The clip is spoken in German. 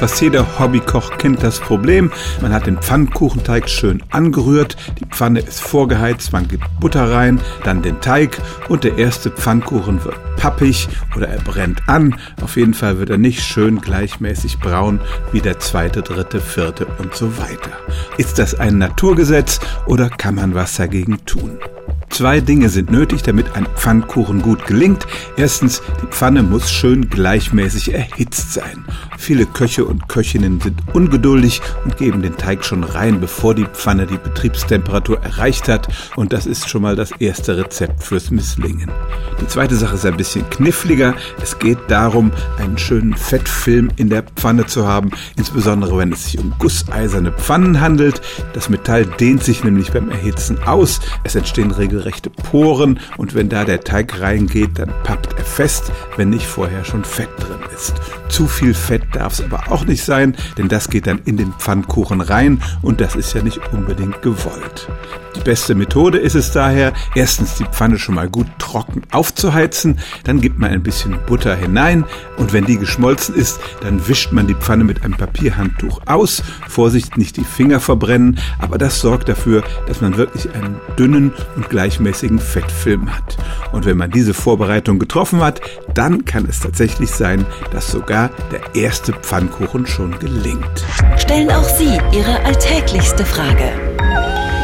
Fast jeder Hobbykoch kennt das Problem. Man hat den Pfannkuchenteig schön angerührt, die Pfanne ist vorgeheizt, man gibt Butter rein, dann den Teig und der erste Pfannkuchen wird pappig oder er brennt an. Auf jeden Fall wird er nicht schön gleichmäßig braun wie der zweite, dritte, vierte und so weiter. Ist das ein Naturgesetz oder kann man was dagegen tun? Zwei Dinge sind nötig, damit ein Pfannkuchen gut gelingt. Erstens, die Pfanne muss schön gleichmäßig erhitzt sein. Viele Köche und Köchinnen sind ungeduldig und geben den Teig schon rein, bevor die Pfanne die Betriebstemperatur erreicht hat. Und das ist schon mal das erste Rezept fürs Misslingen. Die zweite Sache ist ein bisschen kniffliger. Es geht darum, einen schönen Fettfilm in der Pfanne zu haben, insbesondere wenn es sich um gusseiserne Pfannen handelt. Das Metall dehnt sich nämlich beim Erhitzen aus. Es entstehen regelrechte Poren und wenn da der Teig reingeht, dann pappt er fest, wenn nicht vorher schon Fett drin ist. Zu viel Fett darf es aber auch nicht sein, denn das geht dann in den Pfannkuchen rein und das ist ja nicht unbedingt gewollt. Die beste Methode ist es daher, erstens die Pfanne schon mal gut trocken aufzuheizen, dann gibt man ein bisschen Butter hinein und wenn die geschmolzen ist, dann wischt man die Pfanne mit einem Papierhandtuch aus. Vorsicht, nicht die Finger verbrennen, aber das sorgt dafür, dass man wirklich einen dünnen und gleichmäßigen Fettfilm hat. Und wenn man diese Vorbereitung getroffen hat, dann kann es tatsächlich sein, dass sogar der erste Pfannkuchen schon gelingt. Stellen auch Sie Ihre alltäglichste Frage